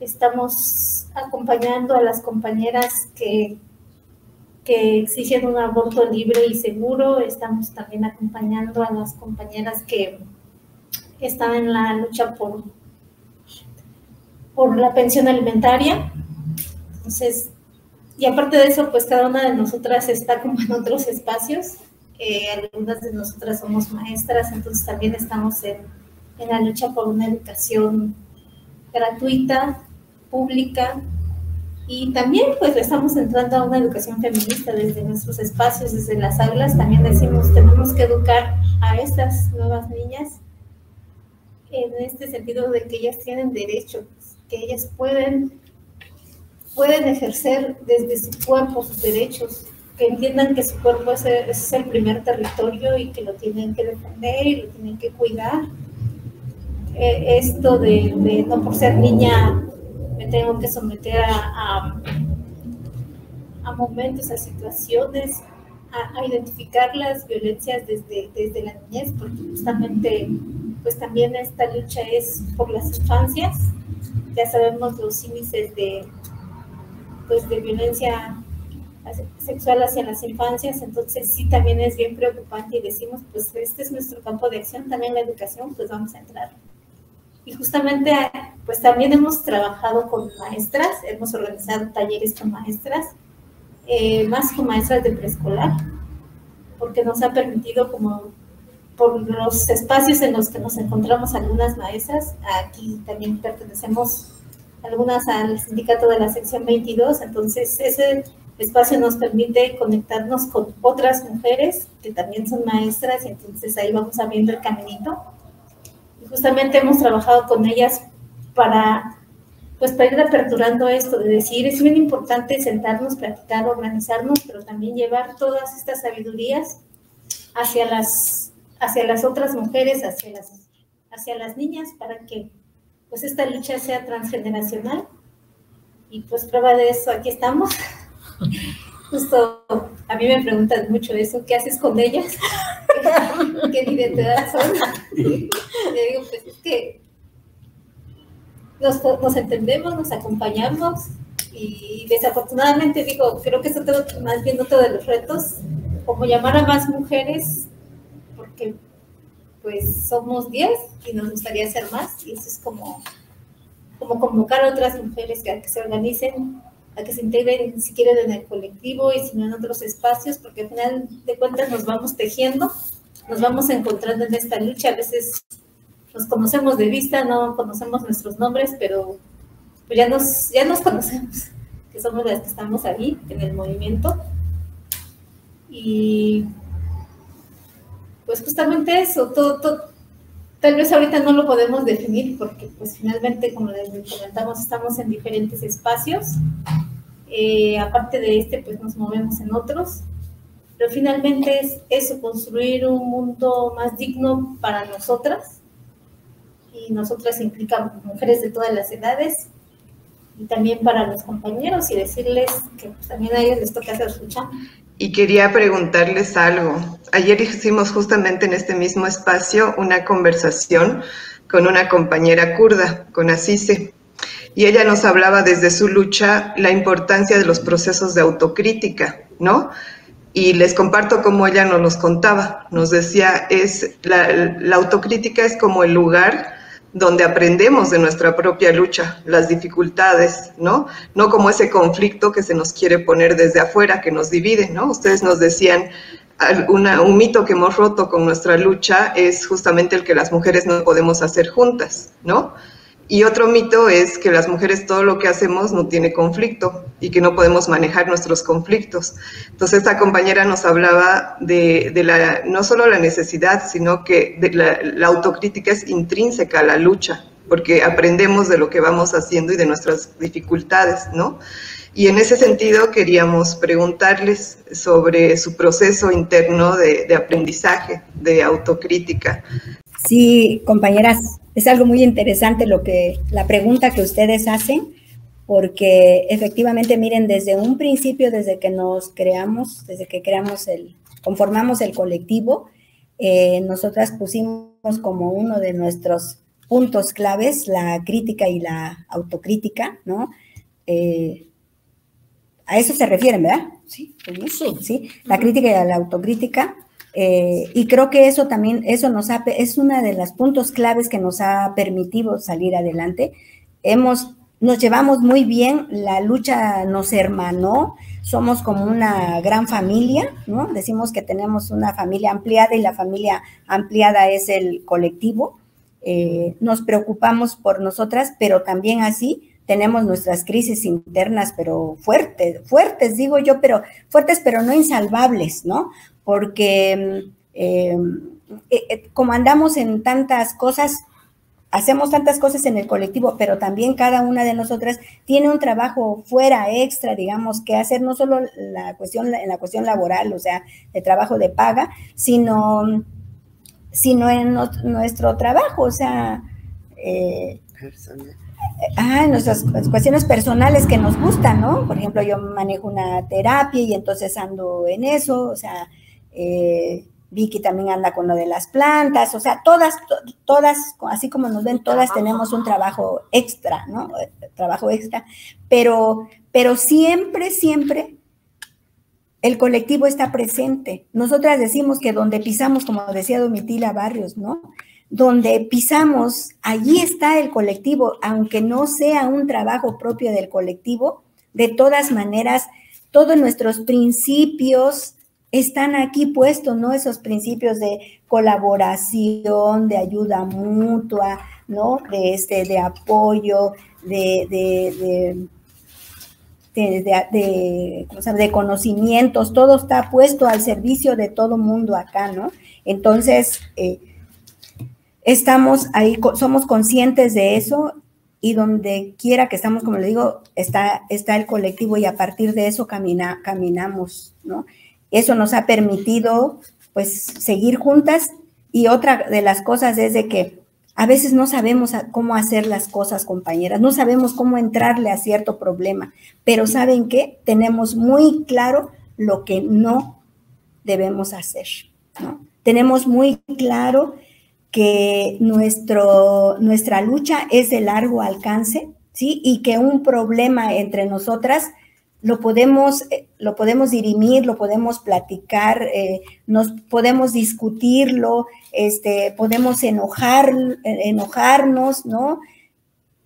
Speaker 8: Estamos acompañando a las compañeras que que exigen un aborto libre y seguro. Estamos también acompañando a las compañeras que están en la lucha por, por la pensión alimentaria. Entonces, y aparte de eso, pues cada una de nosotras está como en otros espacios. Eh, algunas de nosotras somos maestras, entonces también estamos en, en la lucha por una educación gratuita, pública, y también pues estamos entrando a una educación feminista desde nuestros espacios, desde las aulas. También decimos, tenemos que educar a estas nuevas niñas en este sentido de que ellas tienen derechos, que ellas pueden, pueden ejercer desde su cuerpo sus derechos, que entiendan que su cuerpo es, es, el primer territorio y que lo tienen que defender y lo tienen que cuidar. Eh, esto de, de, no por ser niña tengo que someter a, a, a momentos, a situaciones, a, a, identificar las violencias desde, desde la niñez, porque justamente pues también esta lucha es por las infancias. Ya sabemos los índices de, pues, de violencia sexual hacia las infancias, entonces sí también es bien preocupante y decimos, pues este es nuestro campo de acción, también la educación, pues vamos a entrar. Y justamente, pues también hemos trabajado con maestras, hemos organizado talleres con maestras, eh, más con maestras de preescolar, porque nos ha permitido como por los espacios en los que nos encontramos algunas maestras, aquí también pertenecemos algunas al sindicato de la sección 22, entonces ese espacio nos permite conectarnos con otras mujeres que también son maestras y entonces ahí vamos abriendo el caminito. Justamente hemos trabajado con ellas para pues para ir aperturando esto, de decir, es bien importante sentarnos, platicar, organizarnos, pero también llevar todas estas sabidurías hacia las, hacia las otras mujeres, hacia las, hacia las niñas, para que pues esta lucha sea transgeneracional. Y pues prueba de eso, aquí estamos. Justo a mí me preguntan mucho eso, ¿qué haces con ellas? ¿Qué identidad son? Le digo, pues es que nos, entendemos, nos acompañamos y desafortunadamente digo, creo que eso tengo más bien otro de los retos, como llamar a más mujeres, porque pues somos 10 y nos gustaría ser más y eso es como, como convocar a otras mujeres que, que se organicen a que se integren si quieren en el colectivo y si no en otros espacios, porque al final de cuentas nos vamos tejiendo, nos vamos encontrando en esta lucha. A veces nos conocemos de vista, no conocemos nuestros nombres, pero pues ya, nos, ya nos conocemos, que somos las que estamos ahí en el movimiento. Y pues justamente eso, todo, todo, tal vez ahorita no lo podemos definir porque pues finalmente, como les comentamos, estamos en diferentes espacios. Eh, aparte de este, pues nos movemos en otros. Pero finalmente es eso, construir un mundo más digno para nosotras. Y nosotras implica mujeres de todas las edades y también para los compañeros y decirles que pues, también a ellos les toca hacer su chamba.
Speaker 10: Y quería preguntarles algo. Ayer hicimos justamente en este mismo espacio una conversación con una compañera kurda, con Asise, y ella nos hablaba desde su lucha la importancia de los procesos de autocrítica, ¿no? Y les comparto cómo ella nos contaba. Nos decía, es la, autocrítica es como el lugar donde aprendemos de nuestra propia lucha, las dificultades, ¿no? No como ese conflicto que se nos quiere poner desde afuera, que nos divide, ¿no? Ustedes nos decían, un mito que hemos roto con nuestra lucha es justamente el que las mujeres no podemos hacer juntas, ¿no? Y otro mito es que las mujeres todo lo que hacemos no tiene conflicto y que no podemos manejar nuestros conflictos. Entonces esta compañera nos hablaba de, de la, no solo la necesidad, sino que la, la autocrítica es intrínseca a la lucha, porque aprendemos de lo que vamos haciendo y de nuestras dificultades, ¿no? Y en ese sentido queríamos preguntarles sobre su proceso interno de, de aprendizaje, de autocrítica.
Speaker 4: Sí, compañeras, es algo muy interesante lo que la pregunta que ustedes hacen, porque efectivamente, miren, desde un principio, desde que nos creamos, desde que creamos el, conformamos el colectivo, eh, nosotras pusimos como uno de nuestros puntos claves la crítica y la autocrítica, ¿no? Eh, a eso se refieren, ¿verdad? Sí, sí, sí. La crítica y la autocrítica. Eh, y creo que eso también, eso nos ha, es una de los puntos claves que nos ha permitido salir adelante. Hemos, nos llevamos muy bien, la lucha nos hermanó, somos como una gran familia, ¿no? Decimos que tenemos una familia ampliada y la familia ampliada es el colectivo. Eh, nos preocupamos por nosotras, pero también así tenemos nuestras crisis internas, pero fuertes, fuertes, digo yo, pero fuertes, pero no insalvables, ¿no? Porque eh, eh, eh, como andamos en tantas cosas, hacemos tantas cosas en el colectivo, pero también cada una de nosotras tiene un trabajo fuera, extra, digamos, que hacer no solo la cuestión, en la cuestión laboral, o sea, de trabajo de paga, sino, sino en nuestro trabajo, o sea, eh, Ah, nuestras cuestiones personales que nos gustan, ¿no? Por ejemplo, yo manejo una terapia y entonces ando en eso, o sea, eh, Vicky también anda con lo de las plantas, o sea, todas, todas, así como nos ven, todas tenemos un trabajo extra, ¿no? Trabajo extra, pero, pero siempre, siempre el colectivo está presente. Nosotras decimos que donde pisamos, como decía Domitila Barrios, ¿no? Donde pisamos, allí está el colectivo, aunque no sea un trabajo propio del colectivo, de todas maneras, todos nuestros principios, están aquí puestos, ¿no? Esos principios de colaboración, de ayuda mutua, ¿no? De, este, de apoyo, de, de, de, de, conocimientos, todo está puesto al servicio de todo mundo acá, ¿no? Entonces, eh, estamos ahí, somos conscientes de eso y donde quiera que estamos, como le digo, está, está el colectivo y a partir de eso camina, caminamos, ¿no? Eso nos ha permitido pues seguir juntas y otra de las cosas es de que a veces no sabemos cómo hacer las cosas, compañeras, no sabemos cómo entrarle a cierto problema, pero ¿saben qué? Tenemos muy claro lo que no debemos hacer, ¿no? Tenemos muy claro que nuestro, nuestra lucha es de largo alcance, ¿sí? Y que un problema entre nosotras lo podemos, eh, lo podemos dirimir, lo podemos platicar, eh, nos podemos discutirlo, este, podemos enojar, eh, enojarnos, ¿no?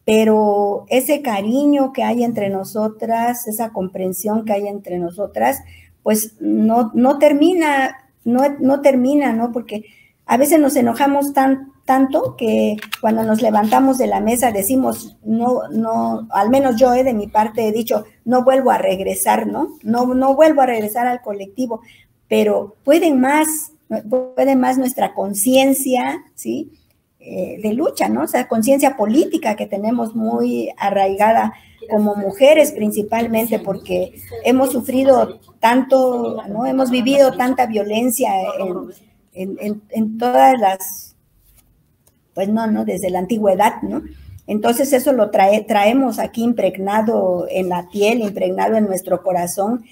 Speaker 4: Pero ese cariño que hay entre nosotras, esa comprensión que hay entre nosotras, pues no, no termina, no, no termina, ¿no? Porque a veces nos enojamos tan, tanto que cuando nos levantamos de la mesa decimos, no, no, al menos yo eh, de mi parte he dicho, no vuelvo a regresar, ¿no? No, no vuelvo a regresar al colectivo, pero pueden más, puede más nuestra conciencia, ¿sí? Eh, de lucha, ¿no? O sea, conciencia política que tenemos muy arraigada como mujeres principalmente porque hemos sufrido tanto, ¿no? Hemos vivido tanta violencia en, en, en todas las pues no, ¿no? Desde la antigüedad, ¿no? Entonces eso lo trae, traemos aquí impregnado en la piel, impregnado en nuestro corazón,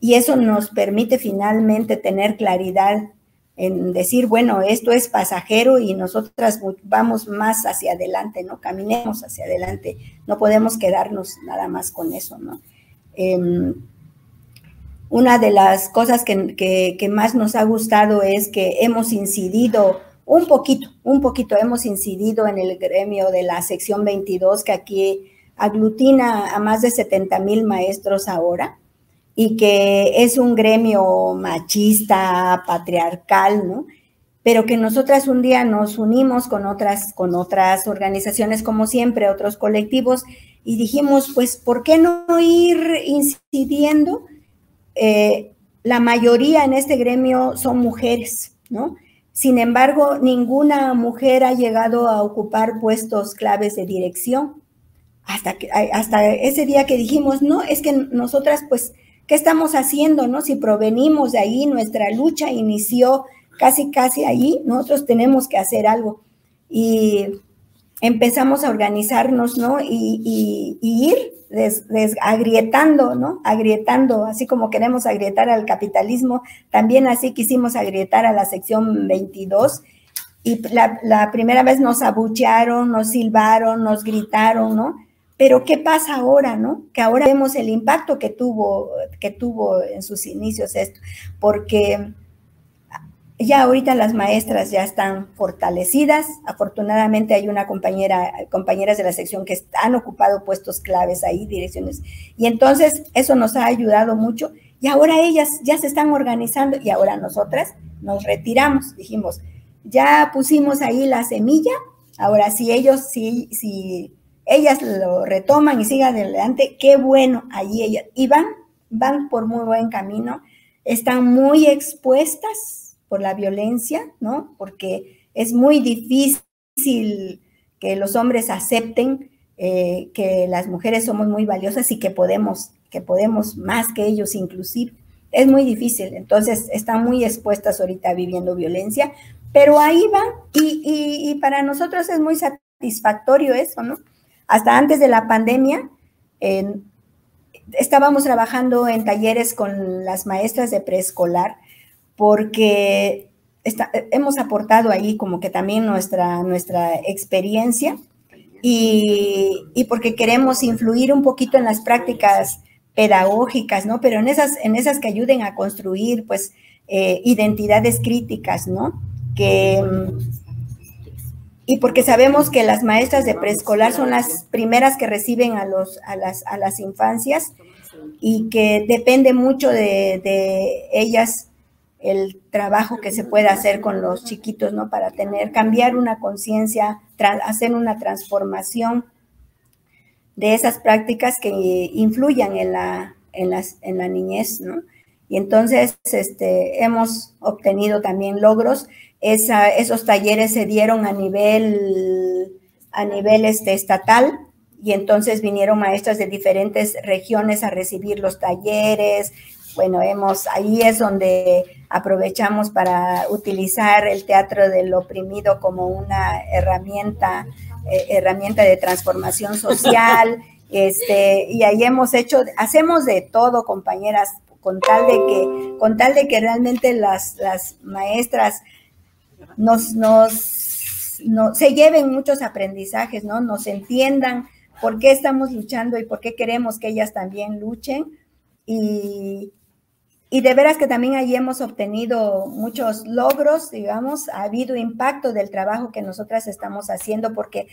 Speaker 4: y eso nos permite finalmente tener claridad en decir, bueno, esto es pasajero y nosotras vamos más hacia adelante, ¿no? Caminemos hacia adelante, no podemos quedarnos nada más con eso, ¿no? Em, una de las cosas que más nos ha gustado es que hemos incidido un poquito, un poquito hemos incidido en el gremio de la sección 22 que aquí aglutina a más de 70 mil maestros ahora y que es un gremio machista, patriarcal, ¿no? Pero que nosotras un día nos unimos con otras, con otras organizaciones, como siempre, otros colectivos, y dijimos, pues, ¿por qué no ir incidiendo? Eh, la mayoría en este gremio son mujeres, ¿no? Sin embargo, ninguna mujer ha llegado a ocupar puestos claves de dirección. Hasta, que, hasta ese día que dijimos, no, es que nosotras, pues, ¿qué estamos haciendo? No? Si provenimos de ahí, nuestra lucha inició casi, casi ahí, nosotros tenemos que hacer algo. Y empezamos a organizarnos, ¿no? Y, ir agrietando, ¿no? Agrietando, así como queremos agrietar al capitalismo, también así quisimos agrietar a la sección 22. Y la, primera vez nos abuchearon, nos silbaron, nos gritaron, ¿no? Pero ¿qué pasa ahora, no? Que ahora vemos el impacto que tuvo, que tuvo en sus inicios esto, porque ya ahorita las maestras ya están fortalecidas. Afortunadamente hay una compañera, compañeras de la sección que han ocupado puestos claves ahí, direcciones. Y entonces eso nos ha ayudado mucho. Y ahora ellas ya se están organizando y ahora nosotras nos retiramos. Dijimos, ya pusimos ahí la semilla. Ahora si ellos, si, si ellas lo retoman y sigan adelante, qué bueno, ahí ellas. Y van, van por muy buen camino. Están muy expuestas por la violencia, ¿no? Porque es muy difícil que los hombres acepten eh, que las mujeres somos muy valiosas y que podemos, que podemos más que ellos inclusive. Es muy difícil, entonces están muy expuestas ahorita viviendo violencia, pero ahí van y, para nosotros es muy satisfactorio eso, ¿no? Hasta antes de la pandemia, estábamos trabajando en talleres con las maestras de preescolar porque hemos aportado ahí como que también nuestra, nuestra experiencia y, porque queremos influir un poquito en las prácticas pedagógicas, ¿no? Pero en esas, en esas que ayuden a construir, pues, eh, identidades críticas, ¿no? Que, y porque sabemos que las maestras de preescolar son las primeras que reciben a, los, a, las, a las infancias y que depende mucho de, de ellas el trabajo que se puede hacer con los chiquitos, ¿no? Para tener, cambiar una conciencia, hacer una transformación de esas prácticas que influyan en la, en las, en la niñez, ¿no? Y entonces este, hemos obtenido también logros. Esa, esos talleres se dieron a nivel, a nivel este, estatal y entonces vinieron maestras de diferentes regiones a recibir los talleres, bueno, hemos, ahí es donde aprovechamos para utilizar el teatro del oprimido como una herramienta, eh, herramienta de transformación social, este, y ahí hemos hecho, hacemos de todo, compañeras, con tal de que, con tal de que realmente las, las maestras nos, nos, no, se lleven muchos aprendizajes, ¿no? Nos entiendan por qué estamos luchando y por qué queremos que ellas también luchen. Y, y de veras que también allí hemos obtenido muchos logros, digamos, ha habido impacto del trabajo que nosotras estamos haciendo porque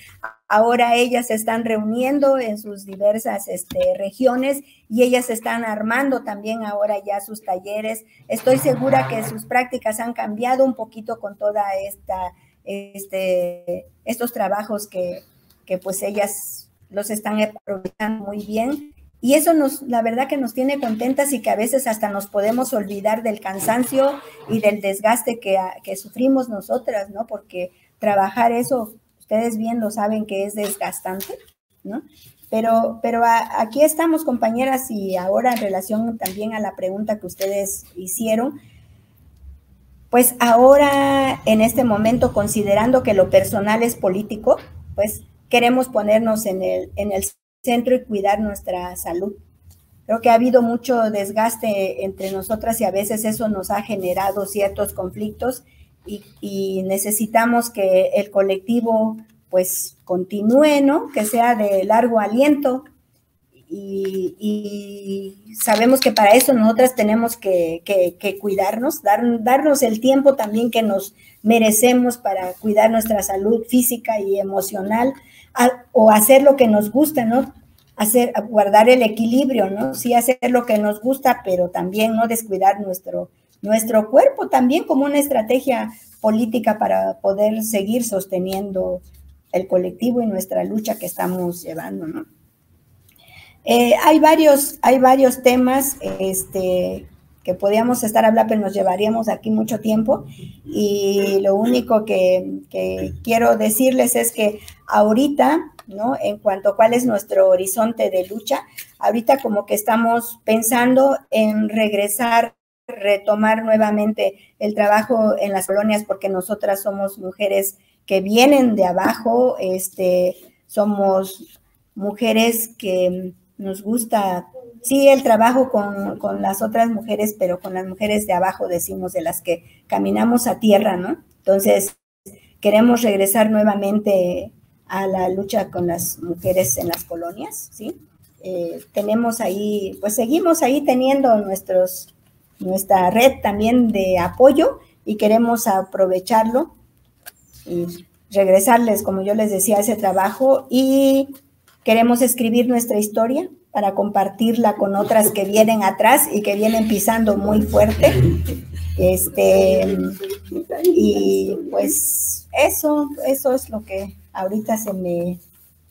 Speaker 4: ahora ellas se están reuniendo en sus diversas este, regiones y ellas están armando también ahora ya sus talleres. Estoy segura que sus prácticas han cambiado un poquito con toda esta, este, estos trabajos que, que pues ellas los están aprovechando muy bien y eso nos, la verdad que nos tiene contentas y que a veces hasta nos podemos olvidar del cansancio y del desgaste que, que sufrimos nosotras, ¿no? Porque trabajar eso, ustedes bien lo saben que es desgastante, ¿no? Pero, pero aquí estamos, compañeras, y ahora en relación también a la pregunta que ustedes hicieron, pues ahora en este momento, considerando que lo personal es político, pues queremos ponernos en el, en el centro y cuidar nuestra salud. Creo que ha habido mucho desgaste entre nosotras y a veces eso nos ha generado ciertos conflictos y, necesitamos que el colectivo pues continúe, ¿no? Que sea de largo aliento y, sabemos que para eso nosotras tenemos que, cuidarnos, dar, darnos el tiempo también que nos merecemos para cuidar nuestra salud física y emocional, o hacer lo que nos gusta, ¿no? Hacer, guardar el equilibrio, ¿no? Sí hacer lo que nos gusta, pero también no descuidar nuestro, nuestro cuerpo también como una estrategia política para poder seguir sosteniendo el colectivo y nuestra lucha que estamos llevando, ¿no? Eh, hay, varios, hay varios temas este, que podíamos estar hablando, pero nos llevaríamos aquí mucho tiempo. Y lo único que, quiero decirles es que ahorita, ¿no? En cuanto a cuál es nuestro horizonte de lucha, ahorita como que estamos pensando en regresar retomar nuevamente el trabajo en las colonias porque nosotras somos mujeres que vienen de abajo, este, somos mujeres que nos gusta sí el trabajo con, las otras mujeres, pero con las mujeres de abajo, decimos, de las que caminamos a tierra, ¿no? Entonces, queremos regresar nuevamente a la lucha con las mujeres en las colonias, ¿sí? Eh, tenemos ahí, pues seguimos ahí teniendo nuestros, nuestra red también de apoyo y queremos aprovecharlo y regresarles, como yo les decía, ese trabajo y queremos escribir nuestra historia, para compartirla con otras que vienen atrás y que vienen pisando muy fuerte. Este, y pues eso, eso es lo que ahorita se me,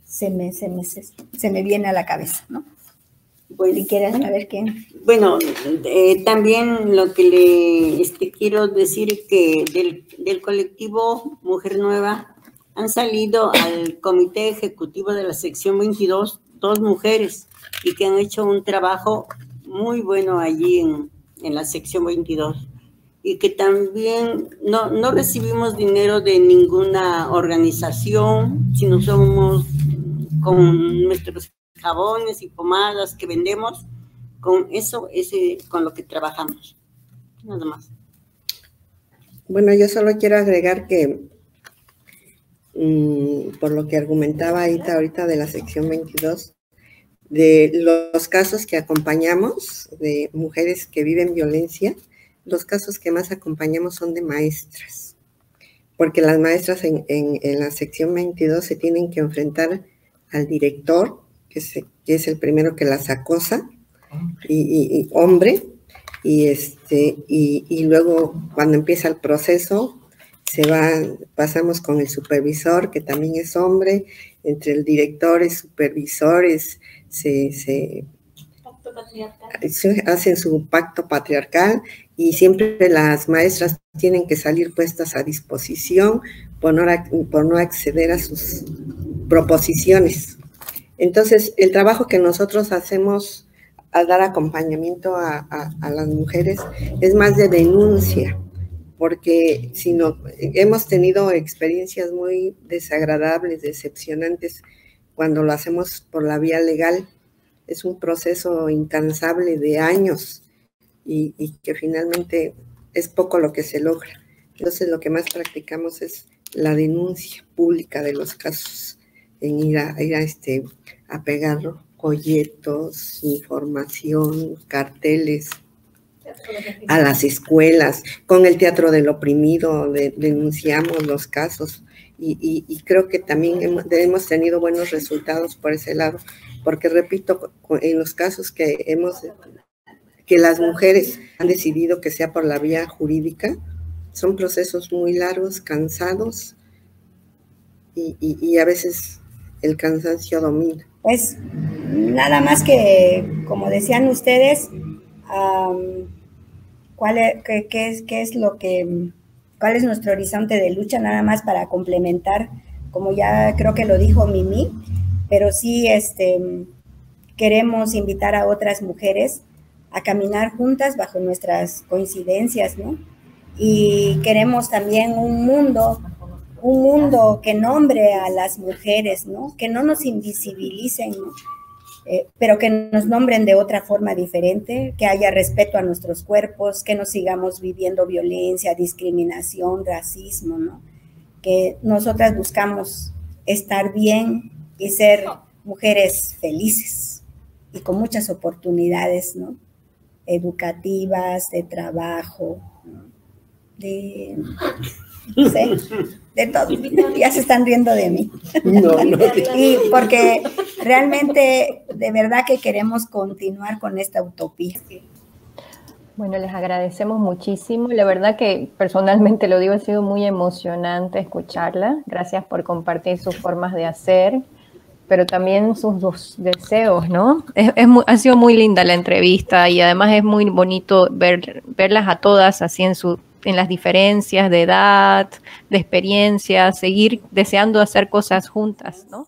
Speaker 4: se me, se me, se me viene a la cabeza, ¿no? Pues, si quieres saber qué.
Speaker 7: Bueno, eh, también lo que le este, quiero decir que del, del colectivo Mujer Nueva han salido al comité ejecutivo de la sección 22 dos mujeres y que han hecho un trabajo muy bueno allí en, en la sección 22 y que también no, no recibimos dinero de ninguna organización, sino somos con nuestros jabones y pomadas que vendemos, con eso es con lo que trabajamos. Nada más.
Speaker 9: Bueno, yo solo quiero agregar que por lo que argumentaba ahorita, ahorita de la sección 22, de los casos que acompañamos de mujeres que viven violencia, los casos que más acompañamos son de maestras, porque las maestras en, la sección 22 se tienen que enfrentar al director, que, es el primero que las acosa, y, hombre, y, este, y, luego cuando empieza el proceso, se va, pasamos con el supervisor, que también es hombre, entre el director y supervisores, se, se hacen su pacto patriarcal y siempre las maestras tienen que salir puestas a disposición por no, por no acceder a sus proposiciones. Entonces, el trabajo que nosotros hacemos al dar acompañamiento a, las mujeres es más de denuncia, porque si no, hemos tenido experiencias muy desagradables, decepcionantes, cuando lo hacemos por la vía legal. Es un proceso incansable de años y, que finalmente es poco lo que se logra. Entonces lo que más practicamos es la denuncia pública de los casos, en ir a, ir a, este, a pegar folletos, información, carteles a las escuelas. Con el Teatro del Oprimido denunciamos los casos y, creo que también hemos, hemos tenido buenos resultados por ese lado, porque repito, en los casos que hemos que las mujeres han decidido que sea por la vía jurídica. Son procesos muy largos, cansados y, a veces el cansancio domina.
Speaker 4: Pues nada más que, como decían ustedes, ¿cuál es, qué, es, qué es lo que, cuál es nuestro horizonte de lucha, nada más para complementar, como ya creo que lo dijo Mimi, pero sí este, queremos invitar a otras mujeres a caminar juntas bajo nuestras coincidencias, ¿no? Y queremos también un mundo, un mundo que nombre a las mujeres, ¿no? Que no nos invisibilicen, ¿no? Eh, pero que nos nombren de otra forma diferente, que haya respeto a nuestros cuerpos, que no sigamos viviendo violencia, discriminación, racismo, ¿no? Que nosotras buscamos estar bien y ser mujeres felices y con muchas oportunidades, ¿no? educativas, de trabajo, de, de todo. Ya se están riendo de mí. y porque realmente, de verdad que queremos continuar con esta utopía.
Speaker 5: Bueno, les agradecemos muchísimo. La verdad que personalmente lo digo, ha sido muy emocionante escucharla. Gracias por compartir sus formas de hacer pero también sus, deseos, ¿no? Es, ha sido muy linda la entrevista y además es muy bonito ver, verlas a todas así en, su, en las diferencias de edad, de experiencia, seguir deseando hacer cosas juntas, ¿no?